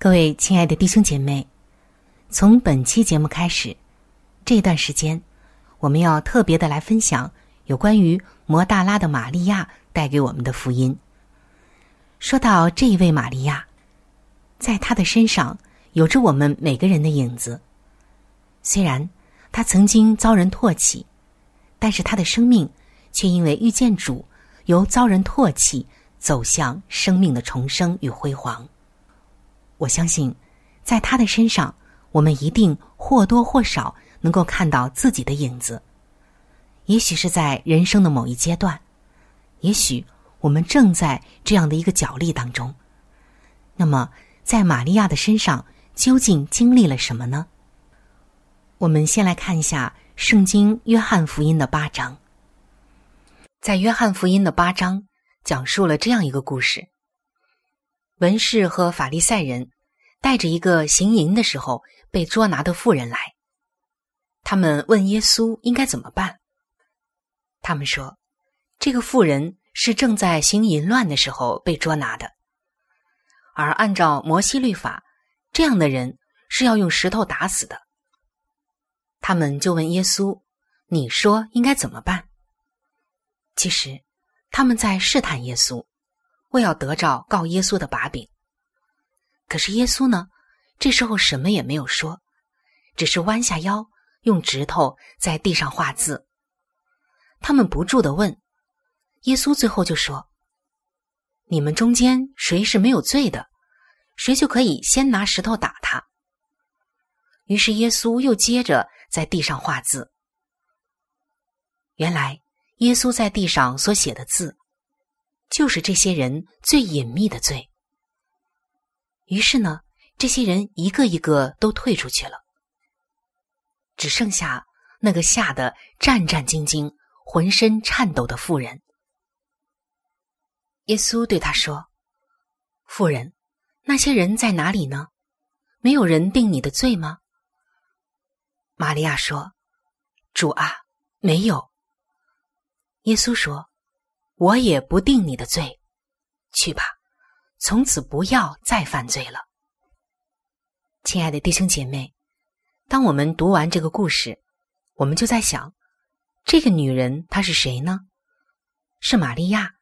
各位亲爱的弟兄姐妹，从本期节目开始，这段时间，我们要特别的来分享有关于摩大拉的玛利亚带给我们的福音。说到这一位玛利亚，在她的身上有着我们每个人的影子。虽然她曾经遭人唾弃，但是她的生命却因为遇见主，由遭人唾弃走向生命的重生与辉煌。我相信，在他的身上，我们一定或多或少能够看到自己的影子。也许是在人生的某一阶段，也许我们正在这样的一个角力当中。那么，在玛利亚的身上究竟经历了什么呢？我们先来看一下《圣经·约翰福音》的八章。在《约翰福音》的八章，讲述了这样一个故事。文士和法利赛人带着一个行淫的时候被捉拿的妇人来，他们问耶稣应该怎么办。他们说，这个妇人是正在行淫乱的时候被捉拿的，而按照摩西律法，这样的人是要用石头打死的。他们就问耶稣：“你说应该怎么办？”其实，他们在试探耶稣。为要得着告耶稣的把柄，可是耶稣呢？这时候什么也没有说，只是弯下腰，用指头在地上画字。他们不住的问，耶稣最后就说：“你们中间谁是没有罪的，谁就可以先拿石头打他。”于是耶稣又接着在地上画字。原来耶稣在地上所写的字，就是这些人最隐秘的罪。于是呢，这些人一个一个都退出去了，只剩下那个吓得战战兢兢、浑身颤抖的妇人。耶稣对他说：“妇人，那些人在哪里呢？没有人定你的罪吗？”玛利亚说：“主啊，没有。”耶稣说：“我也不定你的罪，去吧，从此不要再犯罪了。”亲爱的弟兄姐妹，当我们读完这个故事，我们就在想，这个女人她是谁呢？是玛利亚。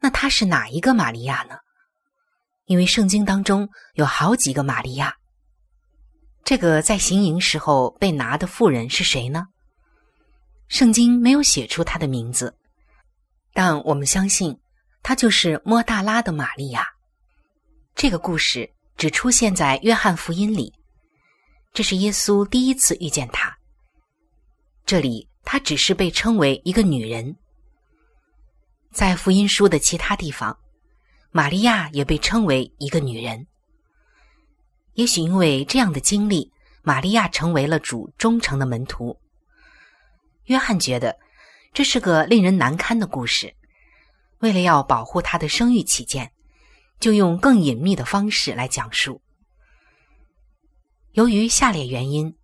那她是哪一个玛利亚呢？因为圣经当中有好几个玛利亚。这个在行营时候被拿的妇人是谁呢？圣经没有写出她的名字，但我们相信她就是莫大拉的玛利亚。这个故事只出现在约翰福音里，这是耶稣第一次遇见她。这里她只是被称为一个女人。在福音书的其他地方，玛利亚也被称为一个女人。也许因为这样的经历，玛利亚成为了主忠诚的门徒。约翰觉得这是个令人难堪的故事，为了要保护他的声誉起见，就用更隐秘的方式来讲述。由于下列原因，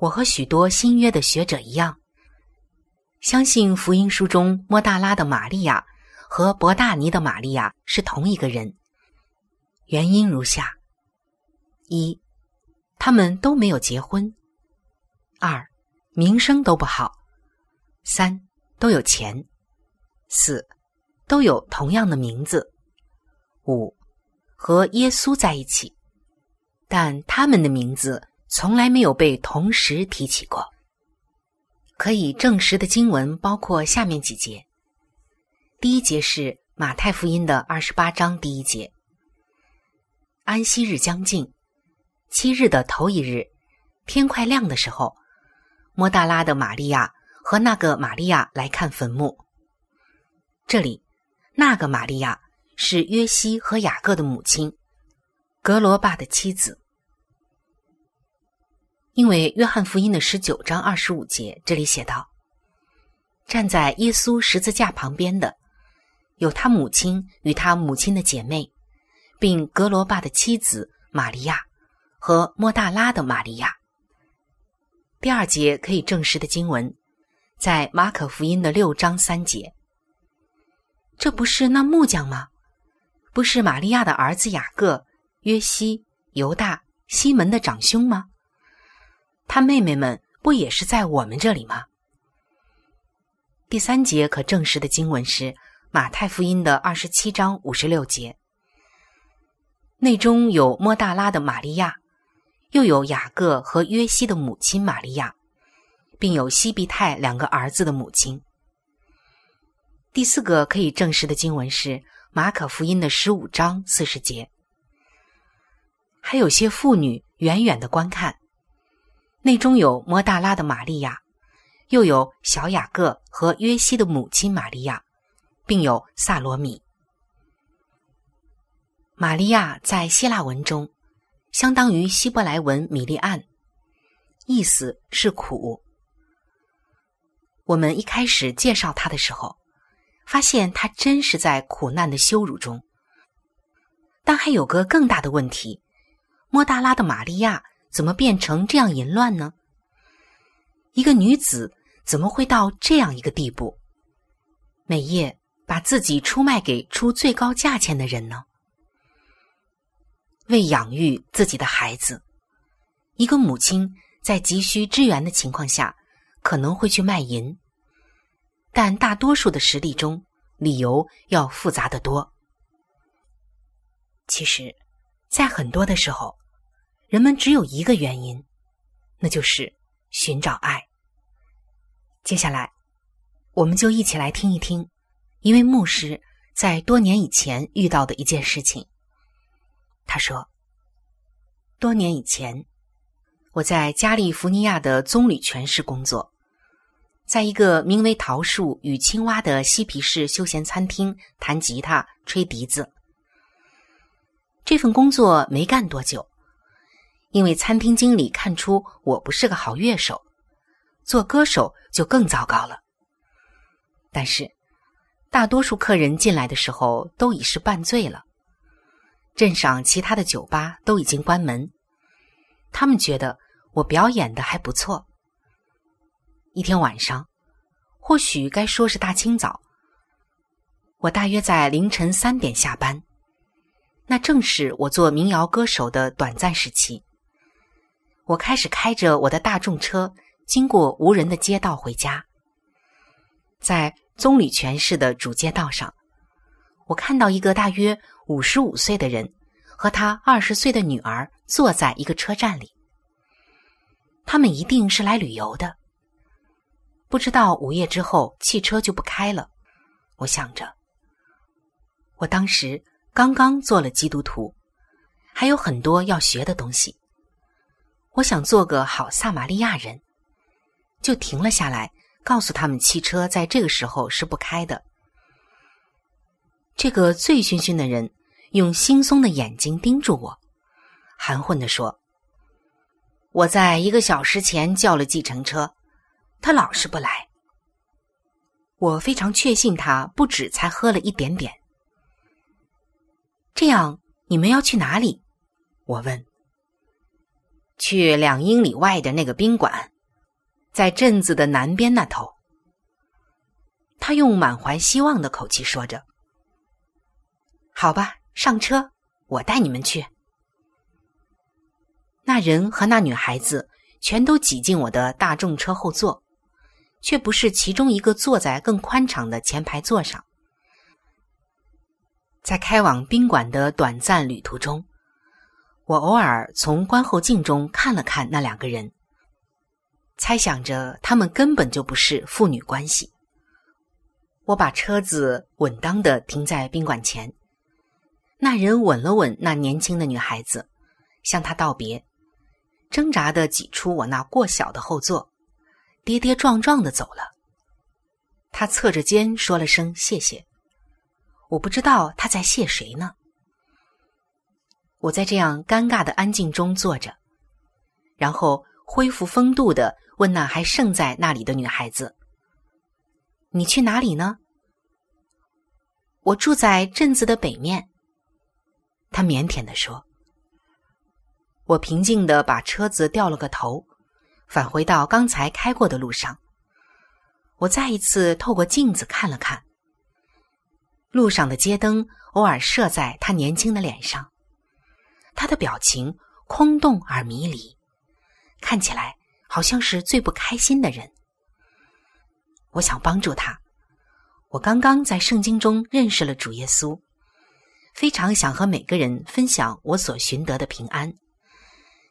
我和许多新约的学者一样。相信福音书中莫大拉的玛利亚和伯大尼的玛利亚是同一个人。原因如下：一，他们都没有结婚；二，名声都不好；三，都有钱；四，都有同样的名字；五，和耶稣在一起，但他们的名字从来没有被同时提起过。可以证实的经文包括下面几节。第一节是马太福音的二十八章第一节。安息日将近，七日的头一日，天快亮的时候，莫大拉的玛利亚和那个玛利亚来看坟墓。这里，那个玛利亚是约西和雅各的母亲，格罗巴的妻子。因为约翰福音的十九章二十五节，这里写道：“站在耶稣十字架旁边的，有他母亲与他母亲的姐妹，并格罗巴的妻子玛利亚和莫大拉的玛利亚。”第二节可以证实的经文，在马可福音的六章三节。这不是那木匠吗？不是玛利亚的儿子雅各、约西、犹大、西门的长兄吗？他妹妹们不也是在我们这里吗？第三节可证实的经文是马太福音的二十七章五十六节，内中有莫大拉的玛利亚，又有雅各和约西的母亲玛利亚，并有西庇太两个儿子的母亲。第四个可以证实的经文是马可福音的十五章四十节，还有些妇女远远的观看。内中有摩大拉的玛利亚，又有小雅各和约西的母亲玛利亚，并有萨罗米。玛利亚在希腊文中相当于希伯来文米利安，意思是苦。我们一开始介绍他的时候，发现他真是在苦难的羞辱中。但还有个更大的问题：莫大拉的玛利亚。怎么变成这样淫乱呢？一个女子怎么会到这样一个地步，每夜把自己出卖给出最高价钱的人呢？为养育自己的孩子，一个母亲在急需支援的情况下，可能会去卖淫，但大多数的实例中，理由要复杂的多。其实，在很多的时候。人们只有一个原因，那就是寻找爱。接下来，我们就一起来听一听一位牧师在多年以前遇到的一件事情。他说：“多年以前，我在加利福尼亚的棕榈泉市工作，在一个名为“桃树与青蛙”的嬉皮士休闲餐厅弹吉他、吹笛子。这份工作没干多久，因为餐厅经理看出我不是个好乐手，做歌手就更糟糕了。但是，大多数客人进来的时候都已是半醉了。镇上其他的酒吧都已经关门，他们觉得我表演的还不错。一天晚上，或许该说是大清早，我大约在凌晨三点下班，那正是我做民谣歌手的短暂时期。我开始开着我的大众车，经过无人的街道回家。在棕榈泉市的主街道上，我看到一个大约五十五岁的人和他二十岁的女儿坐在一个车站里，他们一定是来旅游的。不知道午夜之后汽车就不开了，我想着。我当时刚刚做了基督徒，还有很多要学的东西。我想做个好撒玛利亚人，就停了下来，告诉他们汽车在这个时候是不开的。这个醉醺醺的人用惺忪的眼睛盯住我，含混的说：“我在一个小时前叫了计程车。”他老是不来，我非常确信他不止才喝了一点点。这样，你们要去哪里？我问。去两英里外的那个宾馆，在镇子的南边那头。他用满怀希望的口气说着。好吧，上车，我带你们去。那人和那女孩子全都挤进我的大众车后座。却不是其中一个坐在更宽敞的前排座上。在开往宾馆的短暂旅途中，我偶尔从观后镜中看了看那两个人，猜想着他们根本就不是父女关系。我把车子稳当的停在宾馆前，那人吻了吻那年轻的女孩子，向她道别，挣扎的挤出我那过小的后座。跌跌撞撞的走了。他侧着肩说了声谢谢。我不知道他在谢谁呢。我在这样尴尬的安静中坐着，然后恢复风度的问那还剩在那里的女孩子：“你去哪里呢？”我住在镇子的北面。他腼腆的说。我平静的把车子掉了个头。返回到刚才开过的路上，我再一次透过镜子看了看。路上的街灯偶尔射在他年轻的脸上，他的表情空洞而迷离，看起来好像是最不开心的人。我想帮助他。我刚刚在圣经中认识了主耶稣，非常想和每个人分享我所寻得的平安。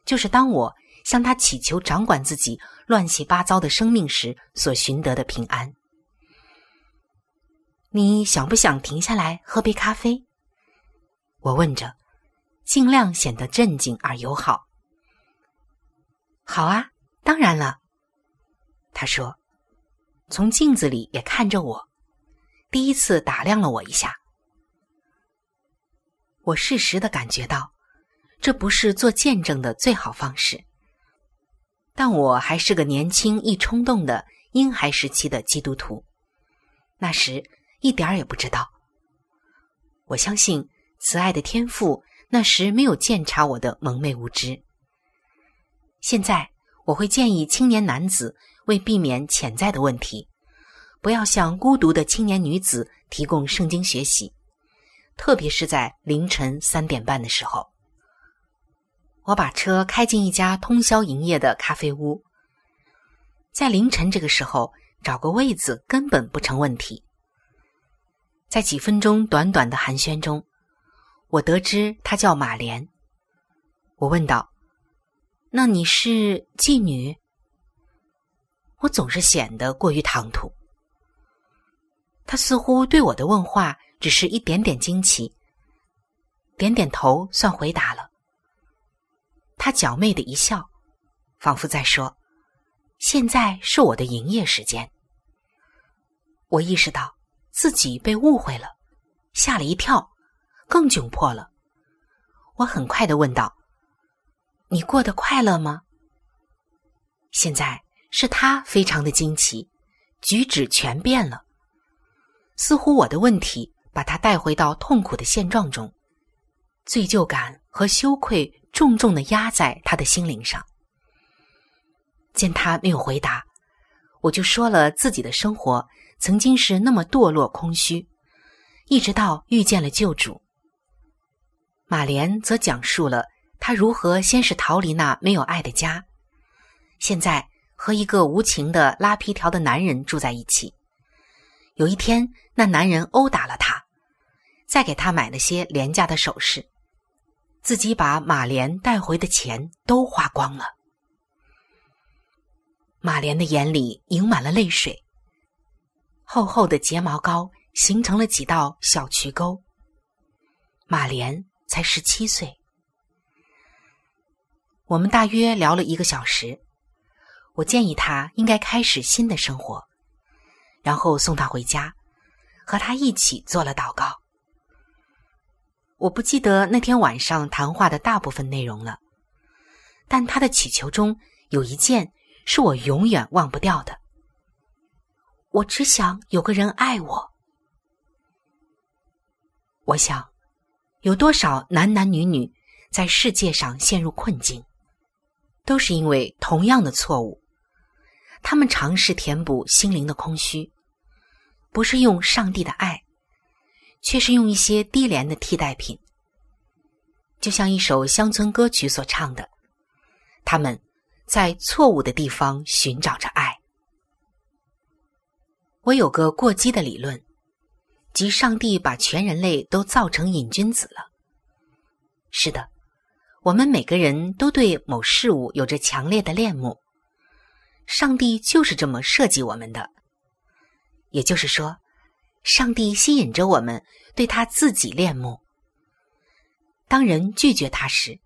就是当我。向他祈求掌管自己乱七八糟的生命时所寻得的平安。你想不想停下来喝杯咖啡？我问着，尽量显得镇静而友好。好啊，当然了。他说，从镜子里也看着我，第一次打量了我一下。我适时的感觉到，这不是做见证的最好方式。但我还是个年轻易冲动的婴孩时期的基督徒，那时一点儿也不知道。我相信慈爱的天父那时没有鉴察我的蒙昧无知。现在我会建议青年男子为避免潜在的问题，不要向孤独的青年女子提供圣经学习，特别是在凌晨三点半的时候。我把车开进一家通宵营业的咖啡屋，在凌晨这个时候找个位子根本不成问题。在几分钟短短的寒暄中，我得知她叫马莲。我问道：“那你是妓女？”我总是显得过于唐突。他似乎对我的问话只是一点点惊奇，点点头算回答了。他娇媚的一笑，仿佛在说：“现在是我的营业时间。”我意识到自己被误会了，吓了一跳，更窘迫了。我很快的问道：“你过得快乐吗？”现在是他非常的惊奇，举止全变了，似乎我的问题把他带回到痛苦的现状中，罪疚感和羞愧重重的压在他的心灵上。见他没有回答，我就说了自己的生活曾经是那么堕落空虚，一直到遇见了救主。马莲则讲述了他如何先是逃离那没有爱的家。现在和一个无情的拉皮条的男人住在一起。有一天，那男人殴打了他，再给他买了些廉价的首饰，自己把马莲带回的钱都花光了。马莲的眼里盈满了泪水，厚厚的睫毛膏形成了几道小渠沟。马莲才十七岁，我们大约聊了一个小时。我建议他应该开始新的生活，然后送他回家，和他一起做了祷告。我不记得那天晚上谈话的大部分内容了，但他的祈求中有一件是我永远忘不掉的。我只想有个人爱我。我想，有多少男男女女在世界上陷入困境，都是因为同样的错误。他们尝试填补心灵的空虚，不是用上帝的爱，却是用一些低廉的替代品。就像一首乡村歌曲所唱的：“他们在错误的地方寻找着爱。”我有个过激的理论，即上帝把全人类都造成瘾君子了。是的，我们每个人都对某事物有着强烈的恋慕。上帝就是这么设计我们的，也就是说，上帝吸引着我们对他自己恋慕。当人拒绝他时，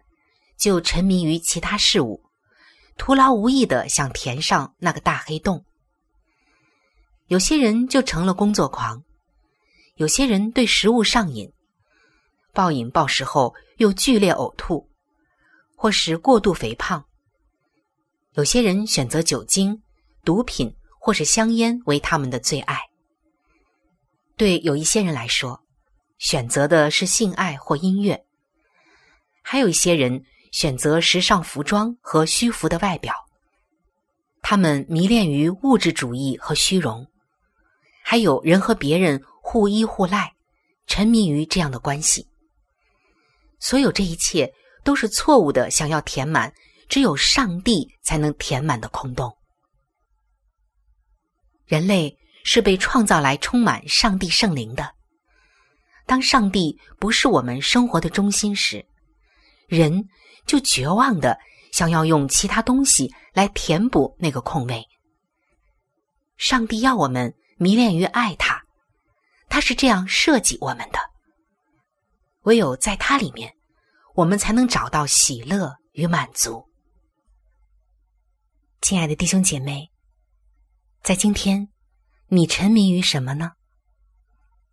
就沉迷于其他事物，徒劳无益的想填上那个大黑洞。有些人就成了工作狂，有些人对食物上瘾，暴饮暴食后又剧烈呕吐，或是过度肥胖。有些人选择酒精、毒品或是香烟为他们的最爱。对有一些人来说，选择的是性爱或音乐；还有一些人选择时尚服装和虚浮的外表。他们迷恋于物质主义和虚荣，还有人和别人互依互赖，沉迷于这样的关系。所有这一切都是错误的，想要填满。只有上帝才能填满的空洞。人类是被创造来充满上帝圣灵的。当上帝不是我们生活的中心时，人就绝望的想要用其他东西来填补那个空位。上帝要我们迷恋于爱他，他是这样设计我们的。唯有在他里面，我们才能找到喜乐与满足。亲爱的弟兄姐妹，在今天，你沉迷于什么呢？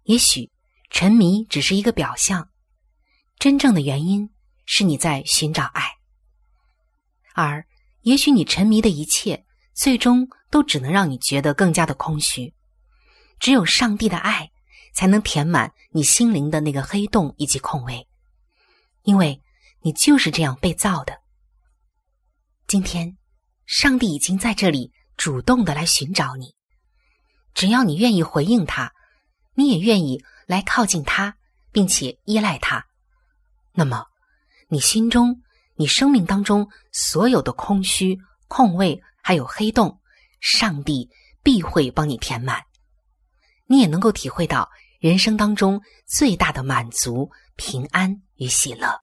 也许沉迷只是一个表象，真正的原因是你在寻找爱。而也许你沉迷的一切，最终都只能让你觉得更加的空虚。只有上帝的爱，才能填满你心灵的那个黑洞以及空位，因为你就是这样被造的。今天。上帝已经在这里主动的来寻找你，只要你愿意回应他，你也愿意来靠近他，并且依赖他，那么你心中、你生命当中所有的空虚、空位还有黑洞，上帝必会帮你填满，你也能够体会到人生当中最大的满足、平安与喜乐。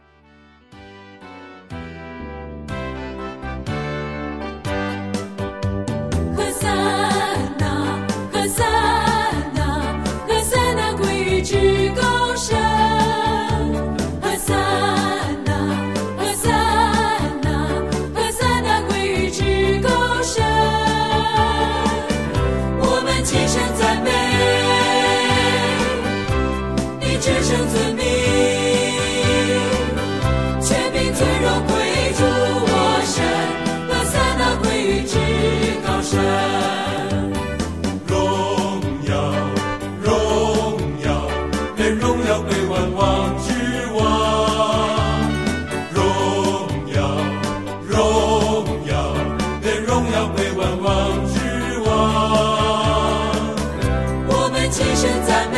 赞美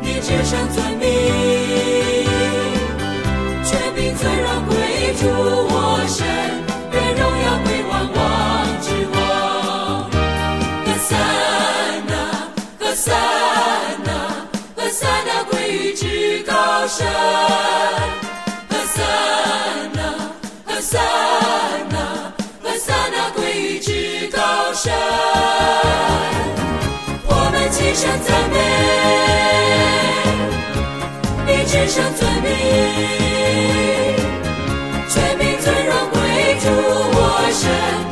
你只生存命归我身愿荣耀归之王归于至高神格桑拉格桑拉格桑拉归于至神。我们齐声赞美，你至圣尊名，全民尊荣归主我神。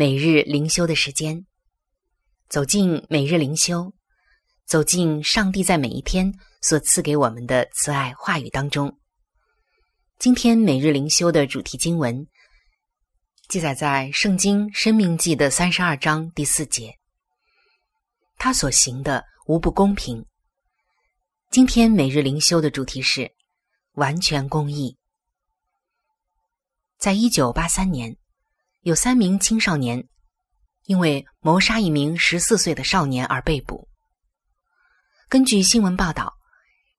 每日灵修的时间。走进每日灵修，走进上帝在每一天所赐给我们的慈爱话语当中。今天每日灵修的主题经文记载在《圣经·生命记》的三十二章第四节。他所行的无不公平。今天每日灵修的主题是完全公义。在一九八三年，有三名青少年因为谋杀一名十四岁的少年而被捕。根据新闻报道，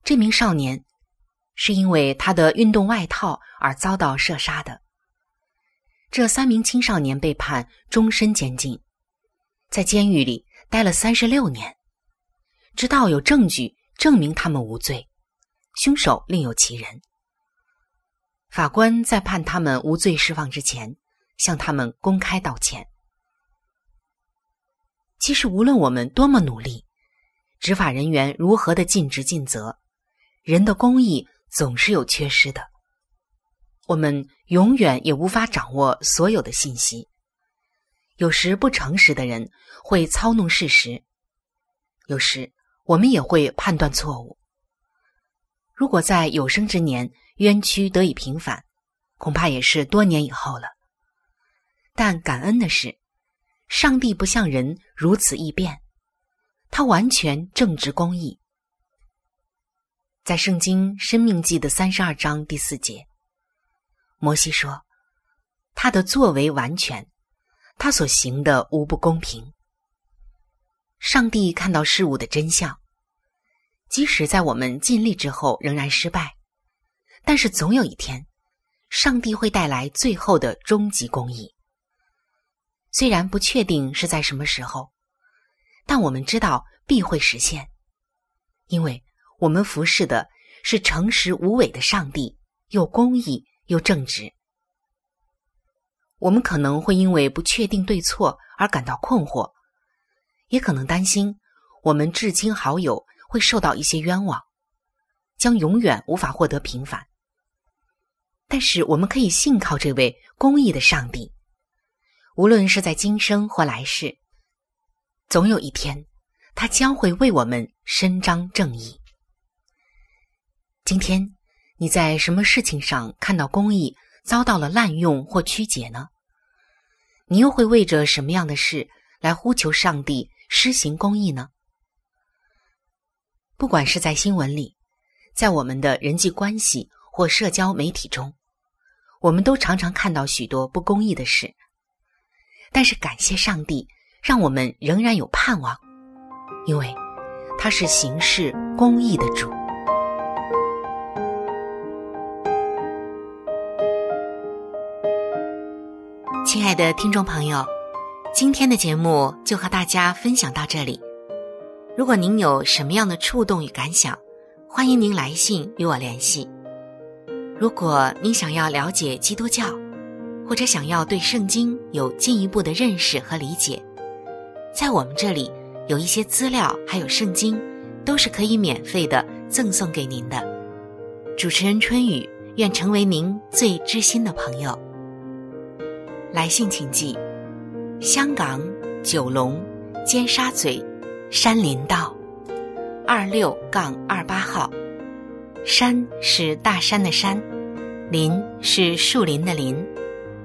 这名少年是因为他的运动外套而遭到射杀的。这三名青少年被判终身监禁，在监狱里待了三十六年，直到有证据证明他们无罪，凶手另有其人。法官在判他们无罪释放之前，向他们公开道歉。其实，无论我们多么努力，执法人员如何的尽职尽责，人的公义总是有缺失的。我们永远也无法掌握所有的信息。有时不诚实的人会操弄事实，有时我们也会判断错误。如果在有生之年，冤屈得以平反，恐怕也是多年以后了。但感恩的是，上帝不像人如此易变，他完全正直公义。在《圣经·生命记》的三十二章第四节，摩西说：“他的作为完全，他所行的无不公平。”上帝看到事物的真相，即使在我们尽力之后仍然失败。但是总有一天，上帝会带来最后的终极公义。虽然不确定是在什么时候，但我们知道必会实现，因为我们服侍的是诚实无伪的上帝，又公义又正直。我们可能会因为不确定对错而感到困惑，也可能担心我们至亲好友会受到一些冤枉，将永远无法获得平反。但是我们可以信靠这位公义的上帝，无论是在今生或来世，总有一天，他将会为我们伸张正义。今天你在什么事情上看到公义遭到了滥用或曲解呢？你又会为着什么样的事来呼求上帝施行公义呢？不管是在新闻里，在我们的人际关系或社交媒体中。我们都常常看到许多不公义的事，但是感谢上帝，让我们仍然有盼望，因为他是行事公义的主。亲爱的听众朋友，今天的节目就和大家分享到这里。如果您有什么样的触动与感想，欢迎您来信与我联系。如果您想要了解基督教，或者想要对圣经有进一步的认识和理解，在我们这里有一些资料，还有圣经，都是可以免费的赠送给您的。主持人春雨愿成为您最知心的朋友。来信请寄：香港九龙尖沙咀山林道二六杠二八号。山是大山的山，林是树林的林，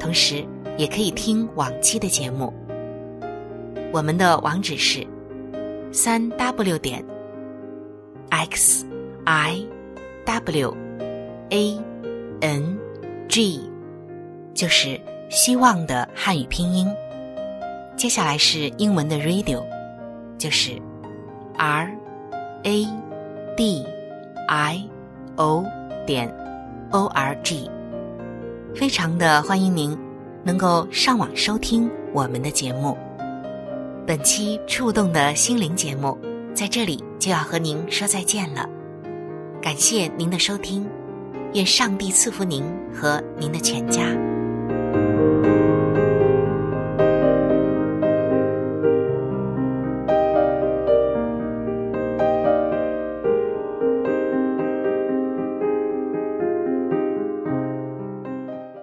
同时，也可以听往期的节目。我们的网址是三 w 点 x i w a n g，就是希望的汉语拼音。接下来是英文的 radio，就是 r a d i o 点 o r g。非常的欢迎您能够上网收听我们的节目。本期触动的心灵节目在这里就要和您说再见了，感谢您的收听，愿上帝赐福您和您的全家。